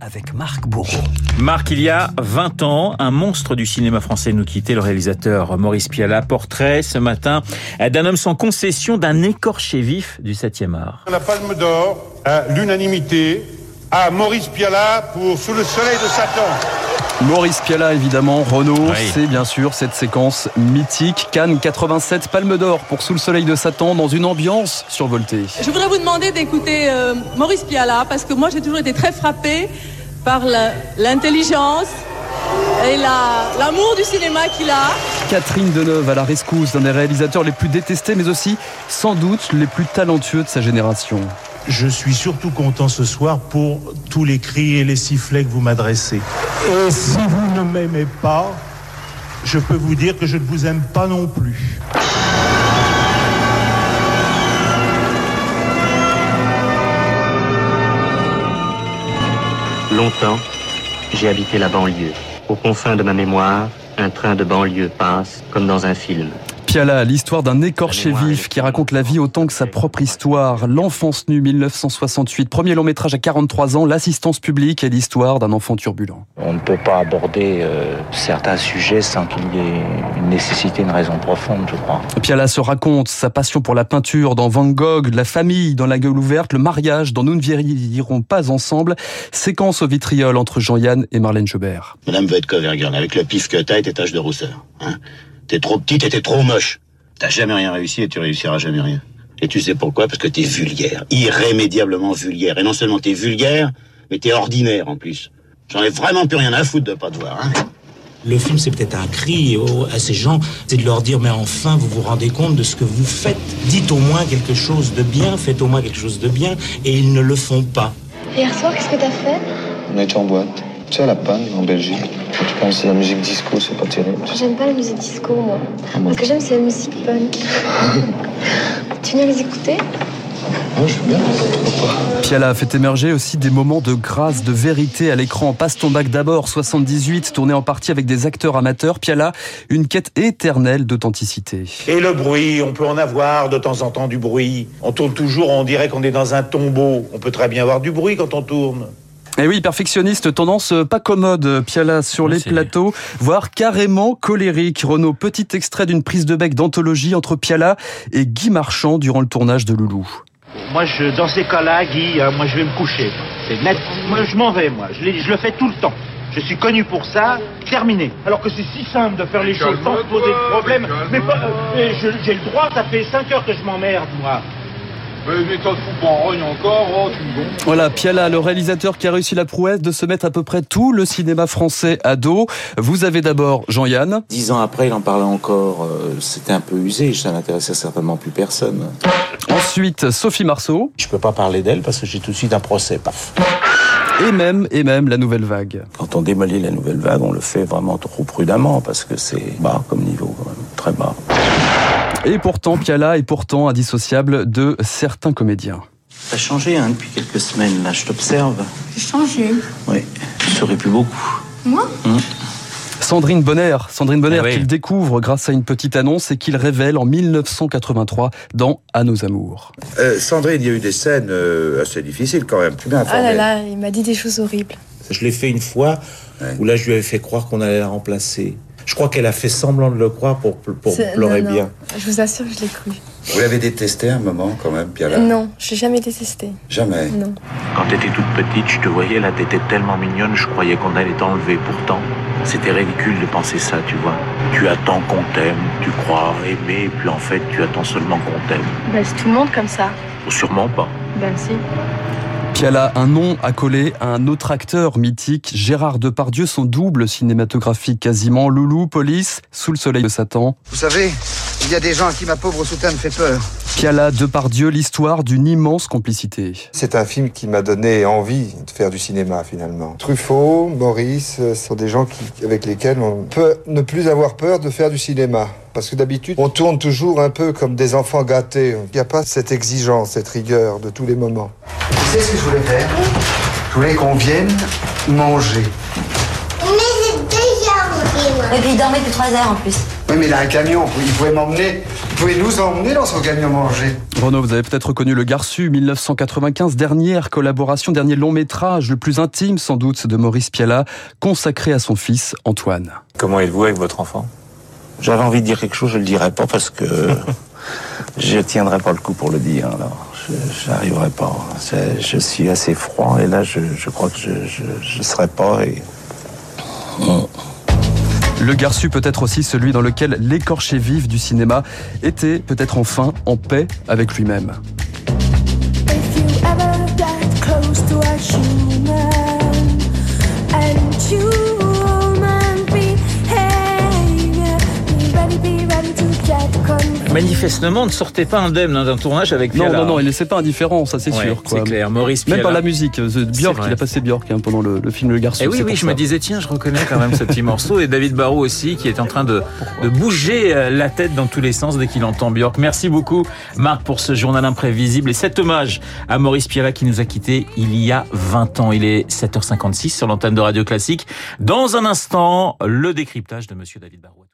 avec Marc Bourreau. Marc, il y a 20 ans, un monstre du cinéma français nous quittait, le réalisateur Maurice Pialat. Portrait ce matin d'un homme sans concession, d'un écorché vif du 7e art. La Palme d'Or, à l'unanimité, à Maurice Pialat pour Sous le soleil de Satan. Maurice Pialat, évidemment. Renault, c'est bien sûr cette séquence mythique. Cannes 87, Palme d'Or pour Sous le soleil de Satan dans une ambiance survoltée. Je voudrais vous demander d'écouter euh, Maurice Pialat parce que moi j'ai toujours été très frappé par l'intelligence et l'amour du cinéma qu'il a. Catherine Deneuve à la rescousse, d'un des réalisateurs les plus détestés, mais aussi sans doute les plus talentueux de sa génération. Je suis surtout content ce soir pour tous les cris et les sifflets que vous m'adressez. Et si vous ne m'aimez pas, je peux vous dire que je ne vous aime pas non plus. Longtemps, j'ai habité la banlieue. Aux confins de ma mémoire, un train de banlieue passe comme dans un film. Piala, l'histoire d'un écorché vif qui raconte la vie autant que sa propre histoire. L'enfance nue 1968, premier long métrage à 43 ans, l'assistance publique et l'histoire d'un enfant turbulent. On ne peut pas aborder euh, certains sujets sans qu'il y ait une nécessité, une raison profonde, je crois. Piala se raconte sa passion pour la peinture dans Van Gogh, la famille dans La gueule ouverte, le mariage dans Nous ne vieillirons pas ensemble, séquence au vitriol entre Jean-Yann et Marlène Jobert. Madame veut être covergirl, avec le pif que t'as et tes taches de rousseur. Hein T'es trop petite et t'es trop moche. T'as jamais rien réussi et tu réussiras jamais rien. Et tu sais pourquoi? Parce que t'es vulgaire, irrémédiablement vulgaire. Et non seulement t'es vulgaire, mais t'es ordinaire en plus. J'en ai vraiment plus rien à foutre de pas te voir. Hein le film, c'est peut-être un cri à ces gens, c'est de leur dire, mais enfin, vous vous rendez compte de ce que vous faites. Dites au moins quelque chose de bien, faites au moins quelque chose de bien, et ils ne le font pas. Hier soir, qu'est-ce que t'as fait? On est en boîte. Tu sais, à la panne, en Belgique. Quand tu penses à la musique disco, c'est pas terrible. J'aime pas la musique disco, moi. Ah, Ce que j'aime, c'est la musique punk. tu viens les écouter? Ah, je veux bien, Piala a fait émerger aussi des moments de grâce, de vérité à l'écran. Passe ton bac d'abord, 78, tourné en partie avec des acteurs amateurs. Piala, une quête éternelle d'authenticité. Et le bruit, on peut en avoir de temps en temps du bruit. On tourne toujours, on dirait qu'on est dans un tombeau. On peut très bien avoir du bruit quand on tourne. Et eh oui, perfectionniste, tendance pas commode, Piala sur les plateaux, voire carrément colérique. Renaud, petit extrait d'une prise de bec d'anthologie entre Piala et Guy Marchand durant le tournage de Loulou. Moi, je, dans ces cas-là, Guy, euh, moi, je vais me coucher. C'est net. Moi, je m'en vais, moi. Je, je, le fais tout le temps. Je suis connu pour ça, terminé. Alors que c'est si simple de faire les choses sans se poser de problème. Mais pas, euh, j'ai le droit, ça fait 5 heures que je m'emmerde, moi. Encore, oh, Voilà, Piala, le réalisateur qui a réussi la prouesse de se mettre à peu près tout le cinéma français à dos. Vous avez d'abord Jean-Yann. Dix ans après, il en parlait encore. Euh, c'était un peu usé, ça n'intéressait certainement plus personne. Ensuite, Sophie Marceau. Je peux pas parler d'elle parce que j'ai tout de suite un procès, paf. Et même, et même la nouvelle vague. Quand on démolit la nouvelle vague, on le fait vraiment trop prudemment parce que c'est bas comme niveau, quand même, très bas. Et pourtant, Piala est pourtant indissociable de certains comédiens. T'as changé hein, depuis quelques semaines, là, je t'observe. J'ai changé Oui, tu serais plus beaucoup. Moi hum. Sandrine Bonner, Sandrine Bonner ah qu'il découvre grâce à une petite annonce et qu'il révèle en 1983 dans À nos amours. Euh, Sandrine, il y a eu des scènes euh, assez difficiles quand même. Tu m'as Ah là là, il m'a dit des choses horribles. Je l'ai fait une fois où là je lui avais fait croire qu'on allait la remplacer. Je crois qu'elle a fait semblant de le croire pour, pour pleurer bien. Je vous assure, je l'ai cru. Vous l'avez détesté un moment quand même, Piala Non, je l'ai jamais détesté. Jamais Non. Quand t'étais toute petite, je te voyais là, t'étais tellement mignonne, je croyais qu'on allait t'enlever. Pourtant, c'était ridicule de penser ça, tu vois. Tu attends qu'on t'aime, tu crois aimer, puis en fait, tu attends seulement qu'on t'aime. Ben, c'est tout le monde comme ça. sûrement pas. Ben si. Piala, un nom à coller à un autre acteur mythique, Gérard Depardieu, son double cinématographique quasiment, Loulou, Police, Sous le soleil de Satan. Vous savez, il y a des gens à qui ma pauvre soutane fait peur. Piala, Depardieu, l'histoire d'une immense complicité. C'est un film qui m'a donné envie de faire du cinéma finalement. Truffaut, Maurice, euh, sont des gens qui, avec lesquels on peut ne plus avoir peur de faire du cinéma. Parce que d'habitude, on tourne toujours un peu comme des enfants gâtés. Il n'y a pas cette exigence, cette rigueur de tous les moments. Tu sais ce que je voulais faire? Je voulais qu'on vienne manger. Mais c'est déjà mangé, moi. Et puis il dormait depuis trois heures en plus. Oui, mais il a un camion, il pouvait m'emmener pouvez nous emmener dans ce gagne manger. Renaud, vous avez peut-être connu Le Garçu, 1995, dernière collaboration, dernier long métrage, le plus intime sans doute de Maurice Piala, consacré à son fils Antoine. Comment êtes-vous avec votre enfant? J'avais envie de dire quelque chose, je le dirai pas parce que je tiendrai pas le coup pour le dire. Alors, je n'arriverai pas. Je, suis assez froid et là, je, je crois que je ne serai pas. Et... Le Garçu peut être aussi celui dans lequel l'écorché vif du cinéma était peut-être enfin en paix avec lui-même. Manifestement, ne sortait pas indemne hein, d'un tournage avec Piala. Non, non, non, il laissait pas indifférent, ça c'est sûr. C'est clair, Maurice Même par la musique, Björk, il a passé Björk hein, pendant le, film Le Garçon. Et eh oui, oui, je me disais, tiens, je reconnais quand même ce petit morceau. Et David Barrault aussi, qui est en train de, de bouger euh, la tête dans tous les sens dès qu'il entend Björk. Merci beaucoup, Marc, pour ce journal imprévisible et cet hommage à Maurice Piala qui nous a quittés il y a 20 ans. Il est 7h56 sur l'antenne de Radio Classique. Dans un instant, le décryptage de Monsieur David Barrault.